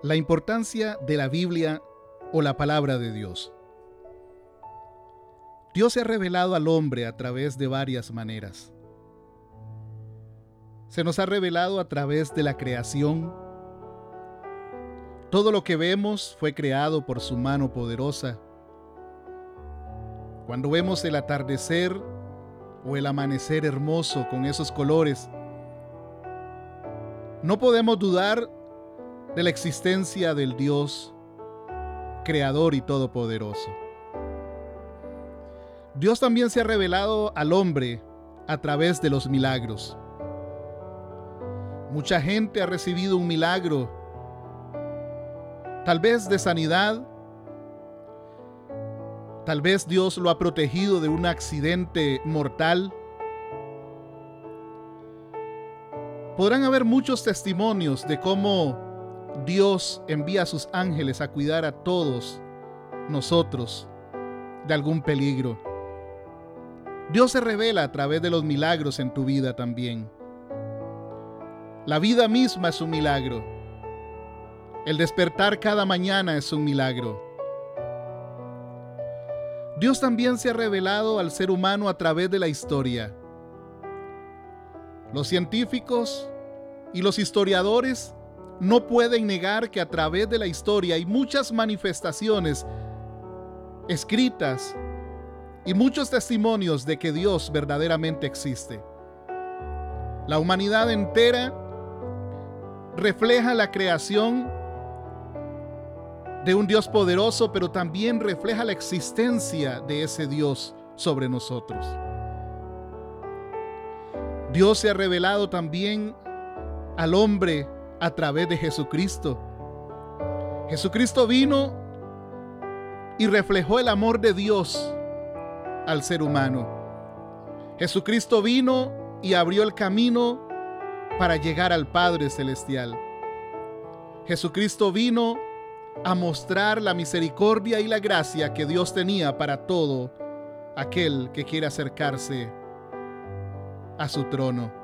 La importancia de la Biblia o la palabra de Dios. Dios se ha revelado al hombre a través de varias maneras. Se nos ha revelado a través de la creación. Todo lo que vemos fue creado por su mano poderosa. Cuando vemos el atardecer o el amanecer hermoso con esos colores, no podemos dudar de la existencia del Dios creador y todopoderoso. Dios también se ha revelado al hombre a través de los milagros. Mucha gente ha recibido un milagro, tal vez de sanidad, tal vez Dios lo ha protegido de un accidente mortal. Podrán haber muchos testimonios de cómo Dios envía a sus ángeles a cuidar a todos nosotros de algún peligro. Dios se revela a través de los milagros en tu vida también. La vida misma es un milagro. El despertar cada mañana es un milagro. Dios también se ha revelado al ser humano a través de la historia. Los científicos y los historiadores no pueden negar que a través de la historia hay muchas manifestaciones escritas y muchos testimonios de que Dios verdaderamente existe. La humanidad entera refleja la creación de un Dios poderoso, pero también refleja la existencia de ese Dios sobre nosotros. Dios se ha revelado también al hombre a través de Jesucristo. Jesucristo vino y reflejó el amor de Dios al ser humano. Jesucristo vino y abrió el camino para llegar al Padre Celestial. Jesucristo vino a mostrar la misericordia y la gracia que Dios tenía para todo aquel que quiere acercarse a su trono.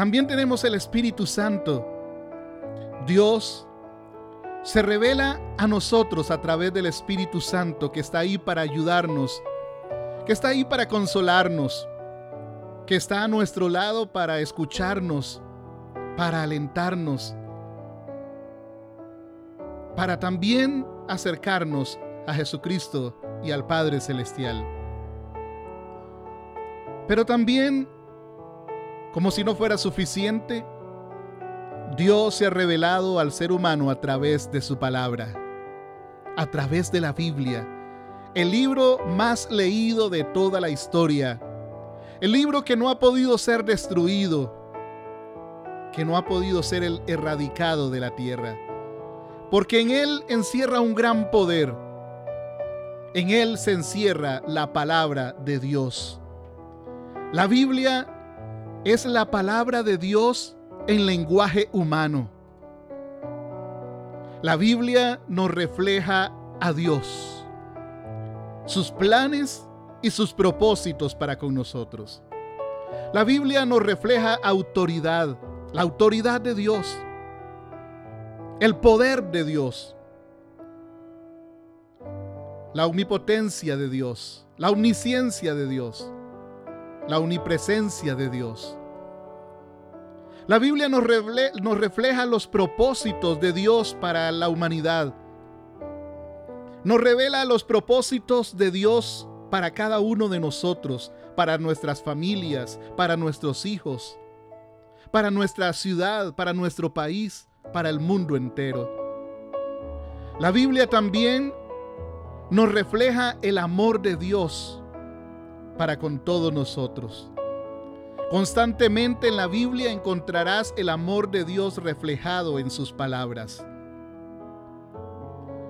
También tenemos el Espíritu Santo. Dios se revela a nosotros a través del Espíritu Santo que está ahí para ayudarnos, que está ahí para consolarnos, que está a nuestro lado para escucharnos, para alentarnos, para también acercarnos a Jesucristo y al Padre Celestial. Pero también como si no fuera suficiente, Dios se ha revelado al ser humano a través de su palabra, a través de la Biblia, el libro más leído de toda la historia, el libro que no ha podido ser destruido, que no ha podido ser el erradicado de la tierra, porque en él encierra un gran poder, en él se encierra la palabra de Dios. La Biblia es la palabra de Dios en lenguaje humano. La Biblia nos refleja a Dios, sus planes y sus propósitos para con nosotros. La Biblia nos refleja autoridad, la autoridad de Dios, el poder de Dios, la omnipotencia de Dios, la omnisciencia de Dios la omnipresencia de Dios. La Biblia nos, nos refleja los propósitos de Dios para la humanidad. Nos revela los propósitos de Dios para cada uno de nosotros, para nuestras familias, para nuestros hijos, para nuestra ciudad, para nuestro país, para el mundo entero. La Biblia también nos refleja el amor de Dios para con todos nosotros. Constantemente en la Biblia encontrarás el amor de Dios reflejado en sus palabras.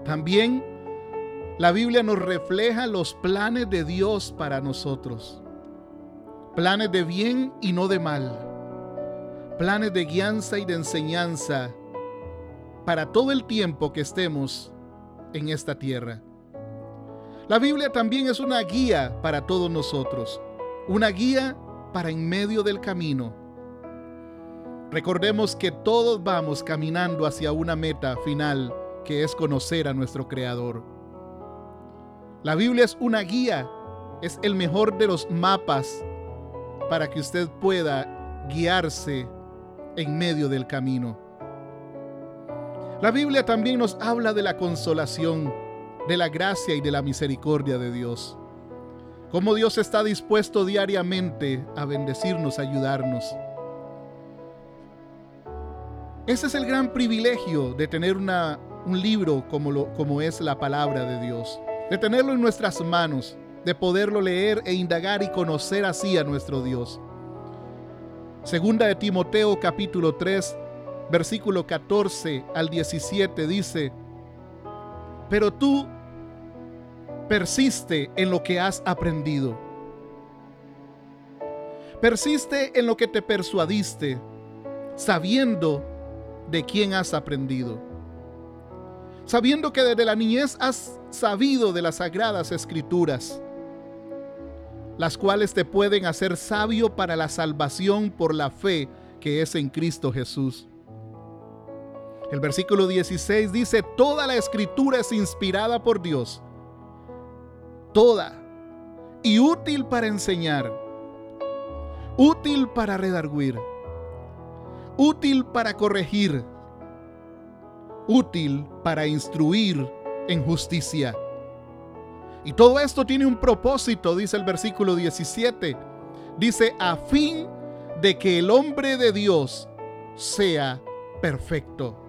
También la Biblia nos refleja los planes de Dios para nosotros. Planes de bien y no de mal. Planes de guianza y de enseñanza para todo el tiempo que estemos en esta tierra. La Biblia también es una guía para todos nosotros, una guía para en medio del camino. Recordemos que todos vamos caminando hacia una meta final que es conocer a nuestro Creador. La Biblia es una guía, es el mejor de los mapas para que usted pueda guiarse en medio del camino. La Biblia también nos habla de la consolación, de la gracia y de la misericordia de Dios. Cómo Dios está dispuesto diariamente a bendecirnos, a ayudarnos. Ese es el gran privilegio de tener una, un libro como, lo, como es la palabra de Dios, de tenerlo en nuestras manos, de poderlo leer e indagar y conocer así a nuestro Dios. Segunda de Timoteo capítulo 3, versículo 14 al 17 dice, pero tú persiste en lo que has aprendido. Persiste en lo que te persuadiste, sabiendo de quién has aprendido. Sabiendo que desde la niñez has sabido de las sagradas escrituras las cuales te pueden hacer sabio para la salvación por la fe que es en Cristo Jesús. El versículo 16 dice, toda la escritura es inspirada por Dios, toda, y útil para enseñar, útil para redarguir, útil para corregir, útil para instruir en justicia. Y todo esto tiene un propósito, dice el versículo 17. Dice, a fin de que el hombre de Dios sea perfecto,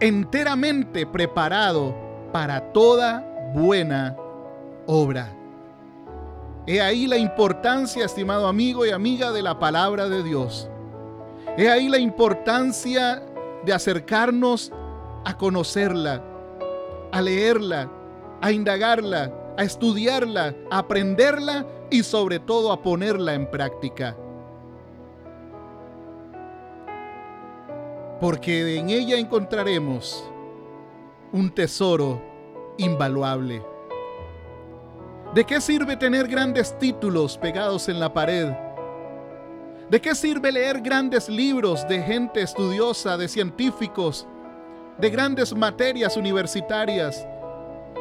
enteramente preparado para toda buena obra. He ahí la importancia, estimado amigo y amiga, de la palabra de Dios. He ahí la importancia de acercarnos a conocerla, a leerla, a indagarla, a estudiarla, a aprenderla y sobre todo a ponerla en práctica. Porque en ella encontraremos un tesoro invaluable. ¿De qué sirve tener grandes títulos pegados en la pared? ¿De qué sirve leer grandes libros de gente estudiosa, de científicos, de grandes materias universitarias?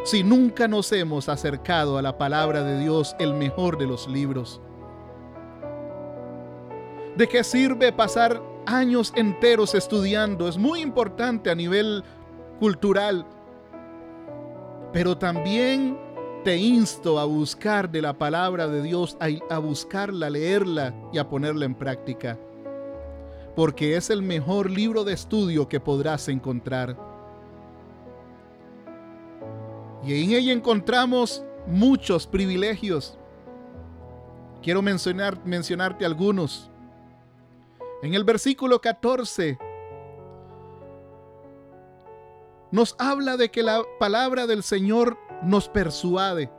si nunca nos hemos acercado a la palabra de Dios, el mejor de los libros? ¿De qué sirve pasar años enteros estudiando? Es muy importante a nivel cultural, pero también te insto a buscar de la palabra de Dios, a, buscarla, a leerla y a ponerla en práctica, porque es el mejor libro de estudio que podrás encontrar. Y en ella encontramos muchos privilegios. Quiero mencionar, mencionarte algunos. En el versículo 14 nos habla de que la palabra del Señor nos persuade.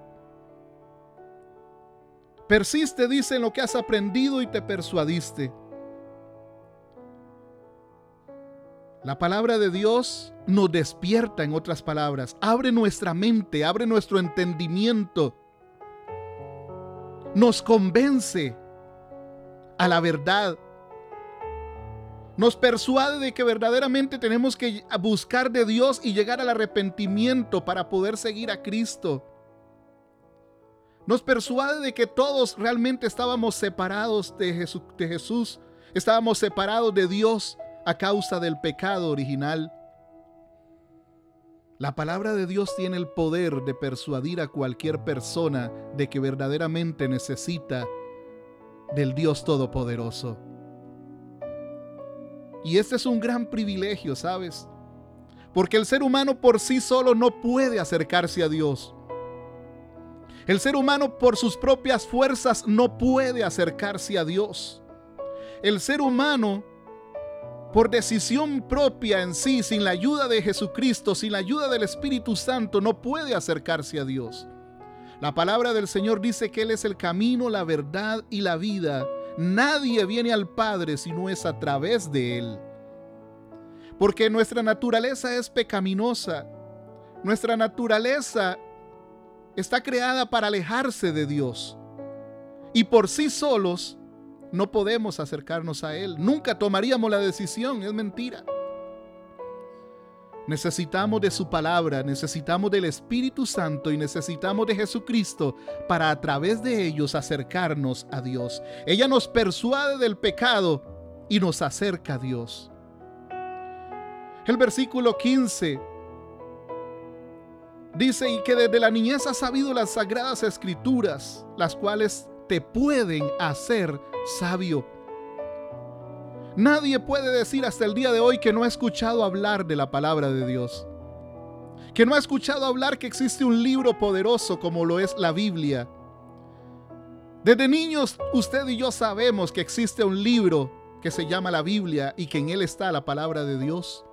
Persiste, dice, en lo que has aprendido y te persuadiste. La palabra de Dios nos despierta, en otras palabras, abre nuestra mente, abre nuestro entendimiento, nos convence a la verdad, nos persuade de que verdaderamente tenemos que buscar de Dios y llegar al arrepentimiento para poder seguir a Cristo. Nos persuade de que todos realmente estábamos separados de Jesús, estábamos separados de Dios a causa del pecado original. La palabra de Dios tiene el poder de persuadir a cualquier persona de que verdaderamente necesita del Dios Todopoderoso. Y este es un gran privilegio, ¿sabes? Porque el ser humano por sí solo no puede acercarse a Dios. El ser humano por sus propias fuerzas no puede acercarse a Dios. El ser humano por decisión propia en sí, sin la ayuda de Jesucristo, sin la ayuda del Espíritu Santo, no puede acercarse a Dios. La palabra del Señor dice que Él es el camino, la verdad y la vida. Nadie viene al Padre si no es a través de Él. Porque nuestra naturaleza es pecaminosa. Nuestra naturaleza está creada para alejarse de Dios. Y por sí solos no podemos acercarnos a Él. Nunca tomaríamos la decisión, es mentira. Necesitamos de su palabra, necesitamos del Espíritu Santo y necesitamos de Jesucristo para a través de ellos acercarnos a Dios. Ella nos persuade del pecado y nos acerca a Dios. El versículo 15 dice, y que desde la niñez has sabido las sagradas escrituras, las cuales te pueden hacer sabio. Nadie puede decir hasta el día de hoy que no ha escuchado hablar de la palabra de Dios. Que no ha escuchado hablar que existe un libro poderoso como lo es la Biblia. Desde niños usted y yo sabemos que existe un libro que se llama la Biblia y que en él está la palabra de Dios.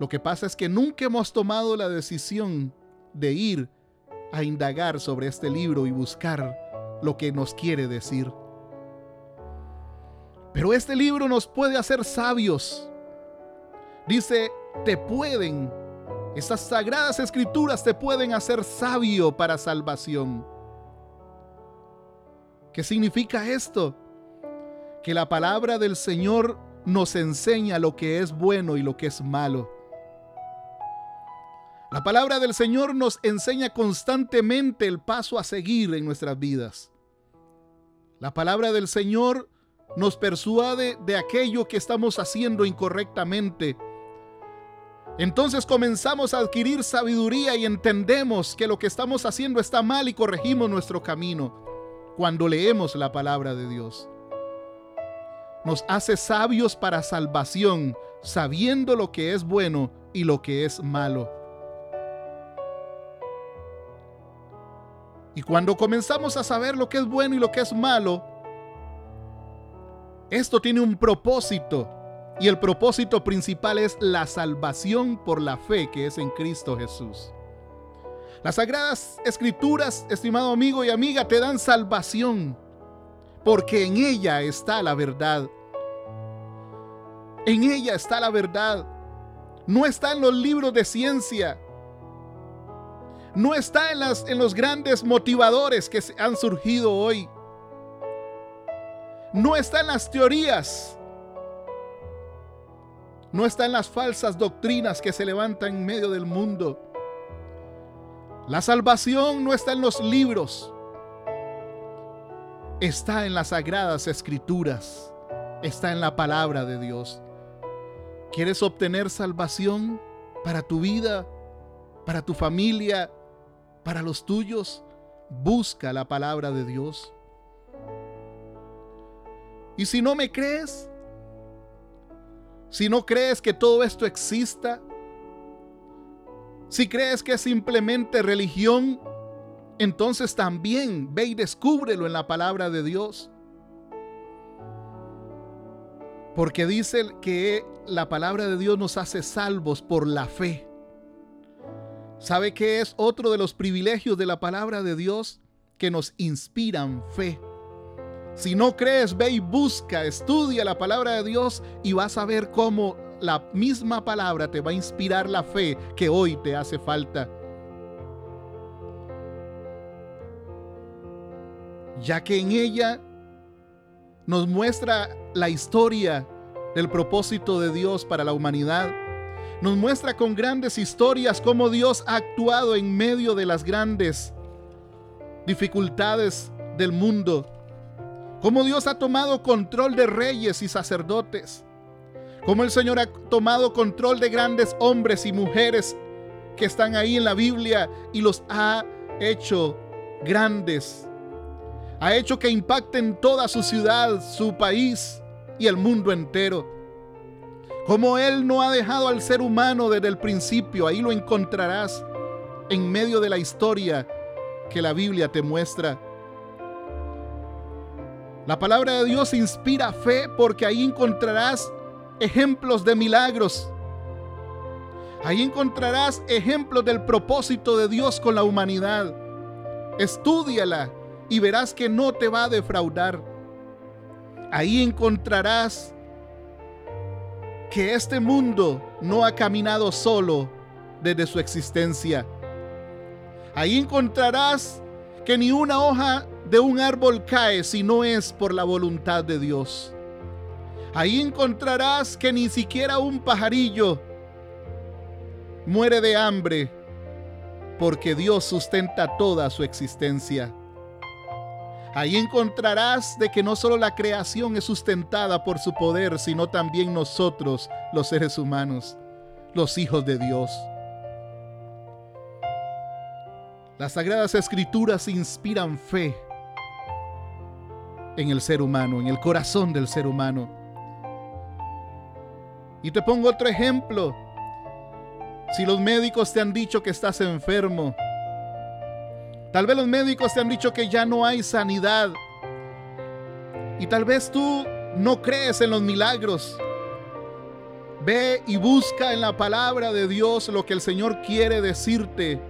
Lo que pasa es que nunca hemos tomado la decisión de ir a indagar sobre este libro y buscar lo que nos quiere decir. Pero este libro nos puede hacer sabios. Dice, te pueden, estas sagradas escrituras te pueden hacer sabio para salvación. ¿Qué significa esto? Que la palabra del Señor nos enseña lo que es bueno y lo que es malo. La palabra del Señor nos enseña constantemente el paso a seguir en nuestras vidas. La palabra del Señor nos persuade de aquello que estamos haciendo incorrectamente. Entonces comenzamos a adquirir sabiduría y entendemos que lo que estamos haciendo está mal y corregimos nuestro camino cuando leemos la palabra de Dios. Nos hace sabios para salvación, sabiendo lo que es bueno y lo que es malo. Y cuando comenzamos a saber lo que es bueno y lo que es malo, esto tiene un propósito y el propósito principal es la salvación por la fe que es en Cristo Jesús. Las sagradas escrituras, estimado amigo y amiga, te dan salvación porque en ella está la verdad. En ella está la verdad. No está en los libros de ciencia. No está en, las, en los grandes motivadores que han surgido hoy no está en las teorías, no está en las falsas doctrinas que se levantan en medio del mundo. La salvación no está en los libros, está en las sagradas escrituras, está en la palabra de Dios. ¿Quieres obtener salvación para tu vida, para tu familia, para los tuyos? Busca la palabra de Dios. Y si no me crees, si no crees que todo esto exista, si crees que es simplemente religión, entonces también ve y descúbrelo en la palabra de Dios. Porque dice que la palabra de Dios nos hace salvos por la fe. ¿Sabe qué es otro de los privilegios de la palabra de Dios? Que nos inspiran fe. Si no crees, ve y busca, estudia la palabra de Dios y vas a ver cómo la misma palabra te va a inspirar la fe que hoy te hace falta. Ya que en ella nos muestra la historia del propósito de Dios para la humanidad. Nos muestra con grandes historias cómo Dios ha actuado en medio de las grandes dificultades del mundo cómo Dios ha tomado control de reyes y sacerdotes, cómo el Señor ha tomado control de grandes hombres y mujeres que están ahí en la Biblia y los ha hecho grandes. Ha hecho que impacten toda su ciudad, su país y el mundo entero. Como Él no ha dejado al ser humano desde el principio, ahí lo encontrarás en medio de la historia que la Biblia te muestra. La palabra de Dios inspira fe porque ahí encontrarás ejemplos de milagros. Ahí encontrarás ejemplos del propósito de Dios con la humanidad. Estúdiala y verás que no te va a defraudar. Ahí encontrarás que este mundo no ha caminado solo desde su existencia. Ahí encontrarás que ni una hoja de un árbol cae si no es por la voluntad de Dios. Ahí encontrarás que ni siquiera un pajarillo muere de hambre porque Dios sustenta toda su existencia. Ahí encontrarás de que no solo la creación es sustentada por su poder, sino también nosotros, los seres humanos, los hijos de Dios. Las sagradas escrituras inspiran fe en el ser humano, en el corazón del ser humano. Y te pongo otro ejemplo. Si los médicos te han dicho que estás enfermo, tal vez los médicos te han dicho que ya no hay sanidad. Y tal vez tú no crees en los milagros. Ve y busca en la palabra de Dios lo que el Señor quiere decirte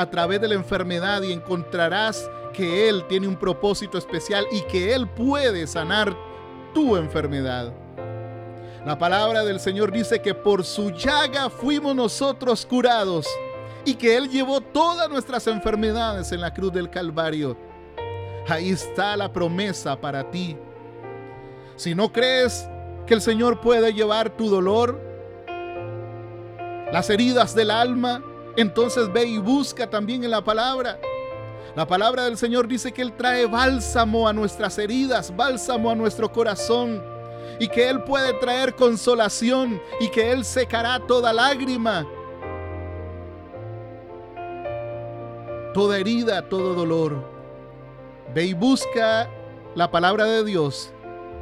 a través de la enfermedad y encontrarás que Él tiene un propósito especial y que Él puede sanar tu enfermedad. La palabra del Señor dice que por su llaga fuimos nosotros curados y que Él llevó todas nuestras enfermedades en la cruz del Calvario. Ahí está la promesa para ti. Si no crees que el Señor puede llevar tu dolor, las heridas del alma, entonces ve y busca también en la palabra. La palabra del Señor dice que Él trae bálsamo a nuestras heridas, bálsamo a nuestro corazón y que Él puede traer consolación y que Él secará toda lágrima, toda herida, todo dolor. Ve y busca la palabra de Dios,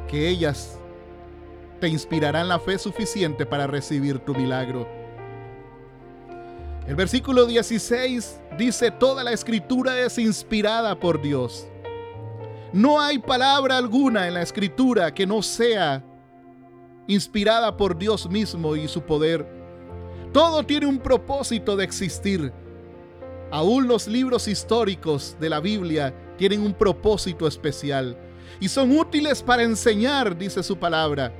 que ellas te inspirarán la fe suficiente para recibir tu milagro. El versículo 16 dice, toda la escritura es inspirada por Dios. No hay palabra alguna en la escritura que no sea inspirada por Dios mismo y su poder. Todo tiene un propósito de existir. Aún los libros históricos de la Biblia tienen un propósito especial y son útiles para enseñar, dice su palabra.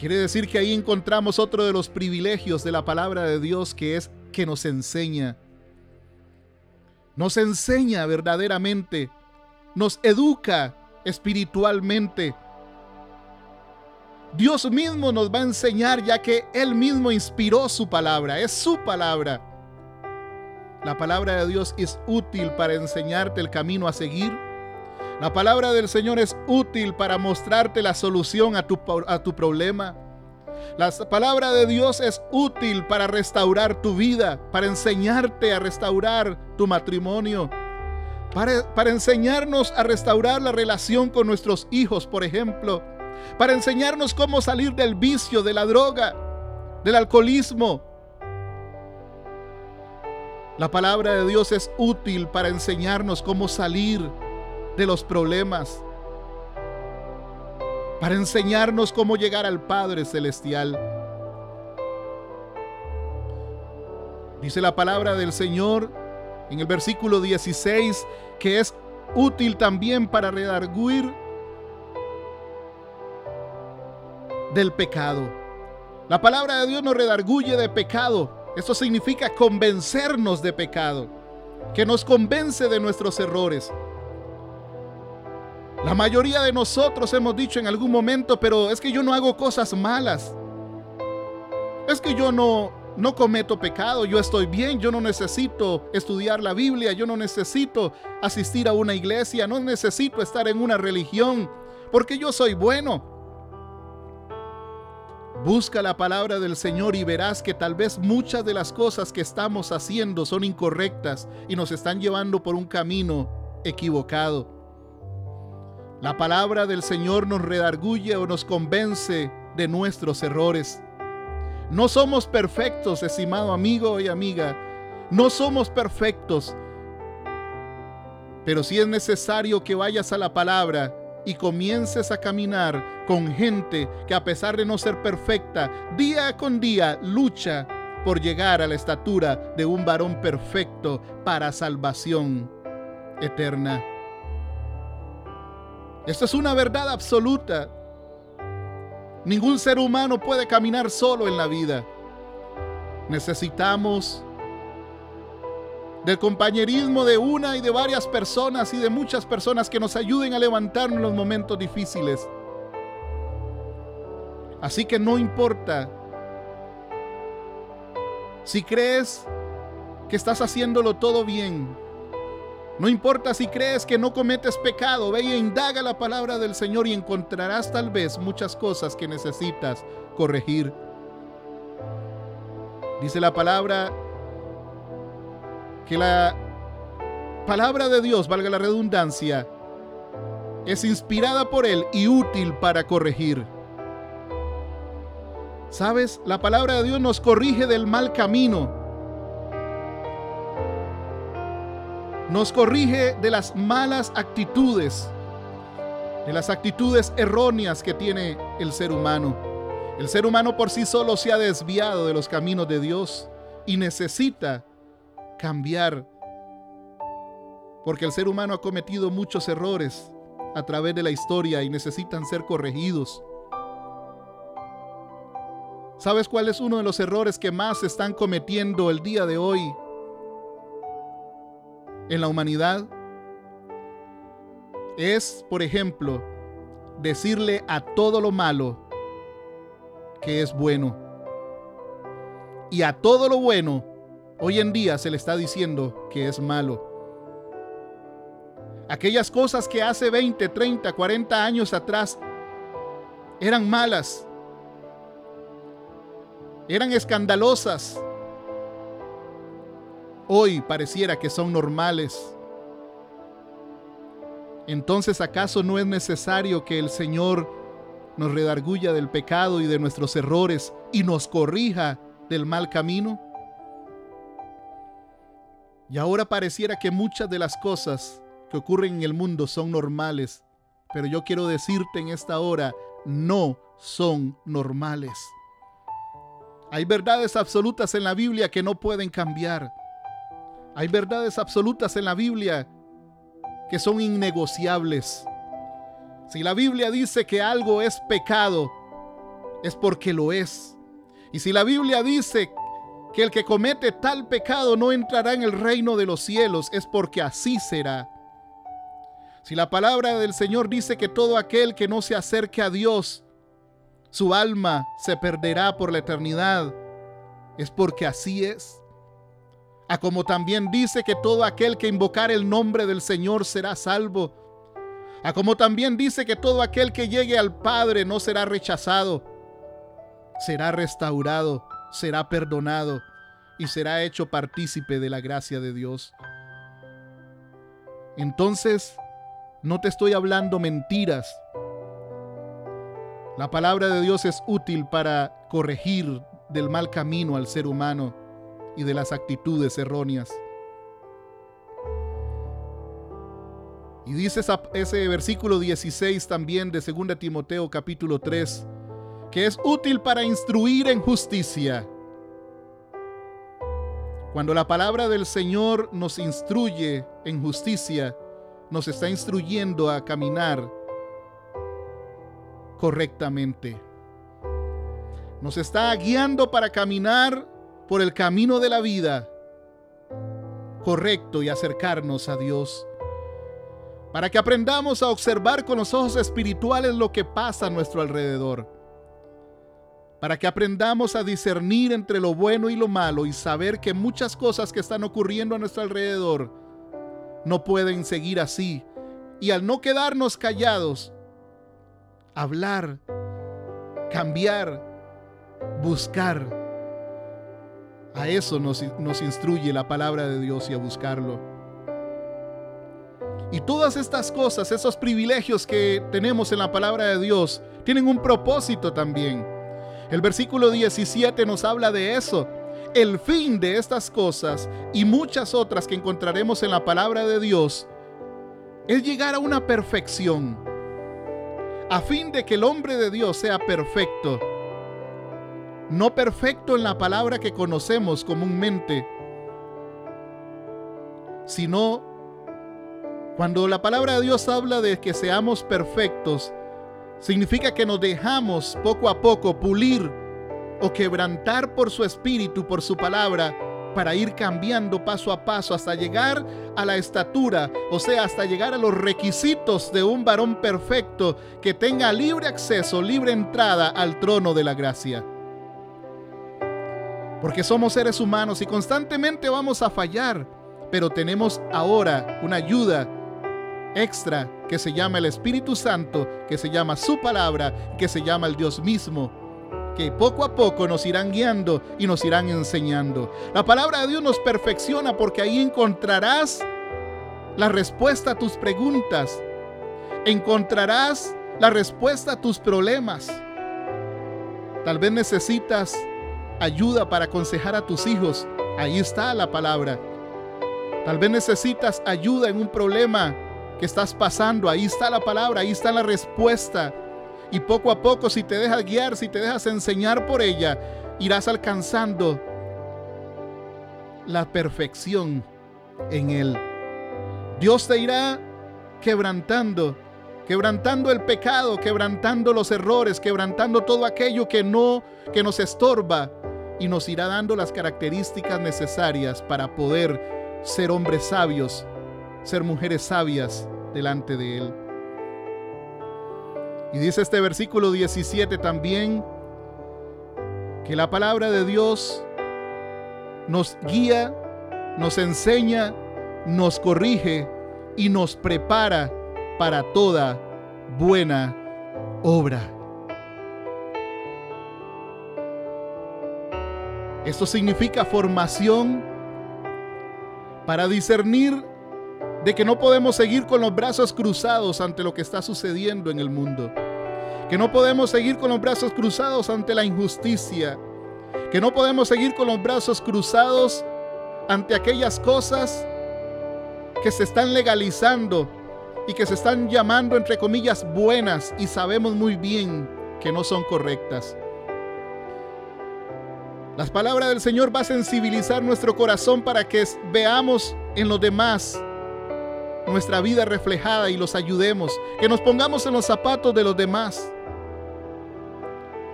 Quiere decir que ahí encontramos otro de los privilegios de la palabra de Dios que es que nos enseña. Nos enseña verdaderamente, nos educa espiritualmente Dios mismo nos va a enseñar ya que Él mismo inspiró su palabra, es su palabra. La palabra de Dios es útil para enseñarte el camino a seguir. La palabra del Señor es útil para mostrarte la solución a tu, a tu problema. La palabra de Dios es útil para restaurar tu vida, para enseñarte a restaurar tu matrimonio, para, para enseñarnos a restaurar la relación con nuestros hijos, por ejemplo para enseñarnos cómo salir del vicio, de la droga, del alcoholismo. La palabra de Dios es útil para enseñarnos cómo salir de los problemas, para enseñarnos cómo llegar al Padre Celestial. Dice la palabra del Señor en el versículo 16 que es útil también para redarguir del pecado. La palabra de Dios nos redarguye de pecado. Esto significa convencernos de pecado, que nos convence de nuestros errores. La mayoría de nosotros hemos dicho en algún momento, pero es que yo no hago cosas malas. Es que yo no no cometo pecado, yo estoy bien, yo no necesito estudiar la Biblia, yo no necesito asistir a una iglesia, no necesito estar en una religión, porque yo soy bueno. Busca la palabra del Señor y verás que tal vez muchas de las cosas que estamos haciendo son incorrectas y nos están llevando por un camino equivocado. La palabra del Señor nos redarguye o nos convence de nuestros errores. No somos perfectos, estimado amigo y amiga. No somos perfectos. Pero si es necesario que vayas a la palabra y comiences a caminar con gente que a pesar de no ser perfecta, día con día lucha por llegar a la estatura de un varón perfecto para salvación eterna. Esta es una verdad absoluta. Ningún ser humano puede caminar solo en la vida. Necesitamos del compañerismo de una y de varias personas y de muchas personas que nos ayuden a levantarnos en los momentos difíciles. Así que no importa si crees que estás haciéndolo todo bien. No importa si crees que no cometes pecado, ve e indaga la palabra del Señor y encontrarás tal vez muchas cosas que necesitas corregir. Dice la palabra que la palabra de Dios, valga la redundancia, es inspirada por Él y útil para corregir. ¿Sabes? La palabra de Dios nos corrige del mal camino. Nos corrige de las malas actitudes, de las actitudes erróneas que tiene el ser humano. El ser humano por sí solo se ha desviado de los caminos de Dios y necesita cambiar. Porque el ser humano ha cometido muchos errores a través de la historia y necesitan ser corregidos. ¿Sabes cuál es uno de los errores que más están cometiendo el día de hoy en la humanidad? Es, por ejemplo, decirle a todo lo malo que es bueno. Y a todo lo bueno Hoy en día se le está diciendo que es malo. Aquellas cosas que hace 20, 30, 40 años atrás eran malas, eran escandalosas, hoy pareciera que son normales. Entonces, ¿acaso no es necesario que el Señor nos redarguya del pecado y de nuestros errores y nos corrija del mal camino? Y ahora pareciera que muchas de las cosas que ocurren en el mundo son normales, pero yo quiero decirte en esta hora, no son normales. Hay verdades absolutas en la Biblia que no pueden cambiar. Hay verdades absolutas en la Biblia que son innegociables. Si la Biblia dice que algo es pecado, es porque lo es. Y si la Biblia dice que el que comete tal pecado no entrará en el reino de los cielos, es porque así será. Si la palabra del Señor dice que todo aquel que no se acerque a Dios, su alma se perderá por la eternidad, es porque así es. A como también dice que todo aquel que invocar el nombre del Señor será salvo. A como también dice que todo aquel que llegue al Padre no será rechazado, será restaurado será perdonado y será hecho partícipe de la gracia de Dios. Entonces, no te estoy hablando mentiras. La palabra de Dios es útil para corregir del mal camino al ser humano y de las actitudes erróneas. Y dice ese versículo 16 también de 2 Timoteo capítulo 3, que es útil para instruir en justicia. Cuando la palabra del Señor nos instruye en justicia, nos está instruyendo a caminar correctamente. Nos está guiando para caminar por el camino de la vida correcto y acercarnos a Dios. Para que aprendamos a observar con los ojos espirituales lo que pasa a nuestro alrededor para que aprendamos a discernir entre lo bueno y lo malo y saber que muchas cosas que están ocurriendo a nuestro alrededor no pueden seguir así. Y al no quedarnos callados, hablar, cambiar, buscar. A eso nos, instruye la palabra de Dios y a buscarlo. Y todas estas cosas, esos privilegios que tenemos en la palabra de Dios, tienen un propósito también. El versículo 17 nos habla de eso. El fin de estas cosas y muchas otras que encontraremos en la palabra de Dios es llegar a una perfección, a fin de que el hombre de Dios sea perfecto. No perfecto en la palabra que conocemos comúnmente, sino cuando la palabra de Dios habla de que seamos perfectos, Significa que nos dejamos poco a poco pulir o quebrantar por su espíritu, por su palabra, para ir cambiando paso a paso hasta llegar a la estatura, o sea, hasta llegar a los requisitos de un varón perfecto que tenga libre acceso, libre entrada al trono de la gracia. Porque somos seres humanos y constantemente vamos a fallar, pero tenemos ahora una ayuda extra que se llama el Espíritu Santo, que se llama su palabra, que se llama el Dios mismo que poco a poco nos irán guiando y nos irán enseñando. La palabra de Dios nos perfecciona porque ahí encontrarás la respuesta a tus preguntas. Encontrarás la respuesta a tus problemas. Tal vez necesitas ayuda para aconsejar a tus hijos. Ahí está la palabra. Tal vez necesitas ayuda en un problema que estás pasando. Ahí está la palabra, ahí está la respuesta. Y poco a poco, si te dejas guiar, si te dejas enseñar por ella, irás alcanzando la perfección en Él. Dios te irá quebrantando, quebrantando el pecado, quebrantando los errores, quebrantando todo aquello que no, que nos estorba y nos irá dando las características necesarias para poder ser hombres sabios, ser mujeres sabias delante de Él. Y dice este versículo 17 también que la palabra de Dios nos guía, nos enseña, nos corrige y nos prepara para toda buena obra. Esto significa formación para discernir de que no podemos seguir con los brazos cruzados ante lo que está sucediendo en el mundo. Que no podemos seguir con los brazos cruzados ante la injusticia. Que no podemos seguir con los brazos cruzados ante aquellas cosas que se están legalizando y que se están llamando entre comillas buenas y sabemos muy bien que no son correctas. Las palabras del Señor va a sensibilizar nuestro corazón para que veamos en los demás nuestra vida reflejada y los ayudemos, que nos pongamos en los zapatos de los demás,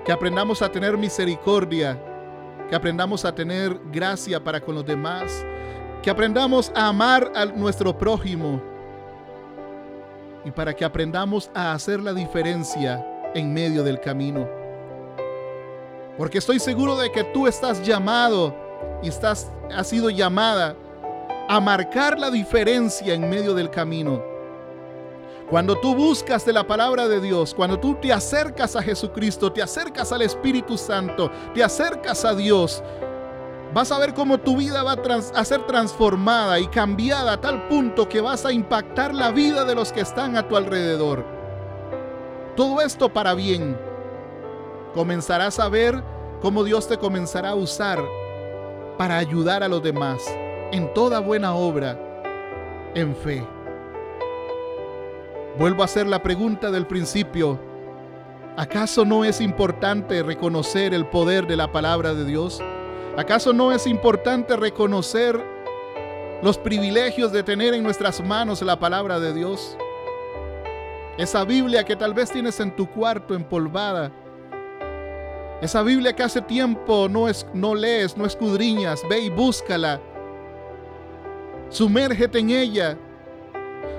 que aprendamos a tener misericordia, que aprendamos a tener gracia para con los demás, que aprendamos a amar a nuestro prójimo. Y para que aprendamos a hacer la diferencia en medio del camino. Porque estoy seguro de que tú estás llamado y estás, has sido llamada a marcar la diferencia en medio del camino. Cuando tú buscas de la palabra de Dios, cuando tú te acercas a Jesucristo, te acercas al Espíritu Santo, te acercas a Dios, vas a ver cómo tu vida va a, ser transformada y cambiada a tal punto que vas a impactar la vida de los que están a tu alrededor. Todo esto para bien. Comenzarás a ver cómo Dios te comenzará a usar para ayudar a los demás en toda buena obra, en fe. Vuelvo a hacer la pregunta del principio. ¿Acaso no es importante reconocer el poder de la palabra de Dios? ¿Acaso no es importante reconocer los privilegios de tener en nuestras manos la palabra de Dios? Esa Biblia que tal vez tienes en tu cuarto empolvada. Esa Biblia que hace tiempo no, es, no lees, no escudriñas. Ve y búscala Sumérgete en ella.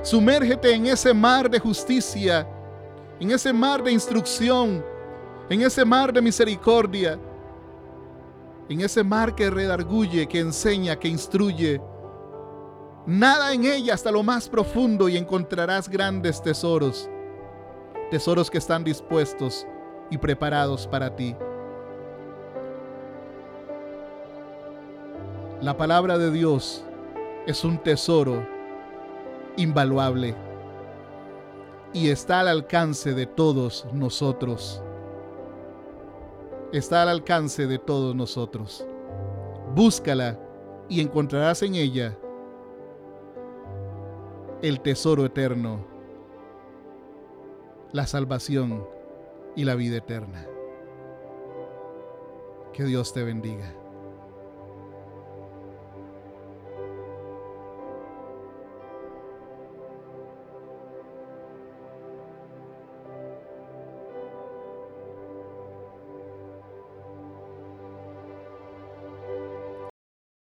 Sumérgete en ese mar de justicia, en ese mar de instrucción, en ese mar de misericordia, en ese mar que redarguye, que enseña, que instruye. Nada en ella hasta lo más profundo y encontrarás grandes tesoros, tesoros que están dispuestos y preparados para ti. La palabra de Dios es un tesoro invaluable y está al alcance de todos nosotros. Está al alcance de todos nosotros. Búscala y encontrarás en ella el tesoro eterno, la salvación y la vida eterna. Que Dios te bendiga.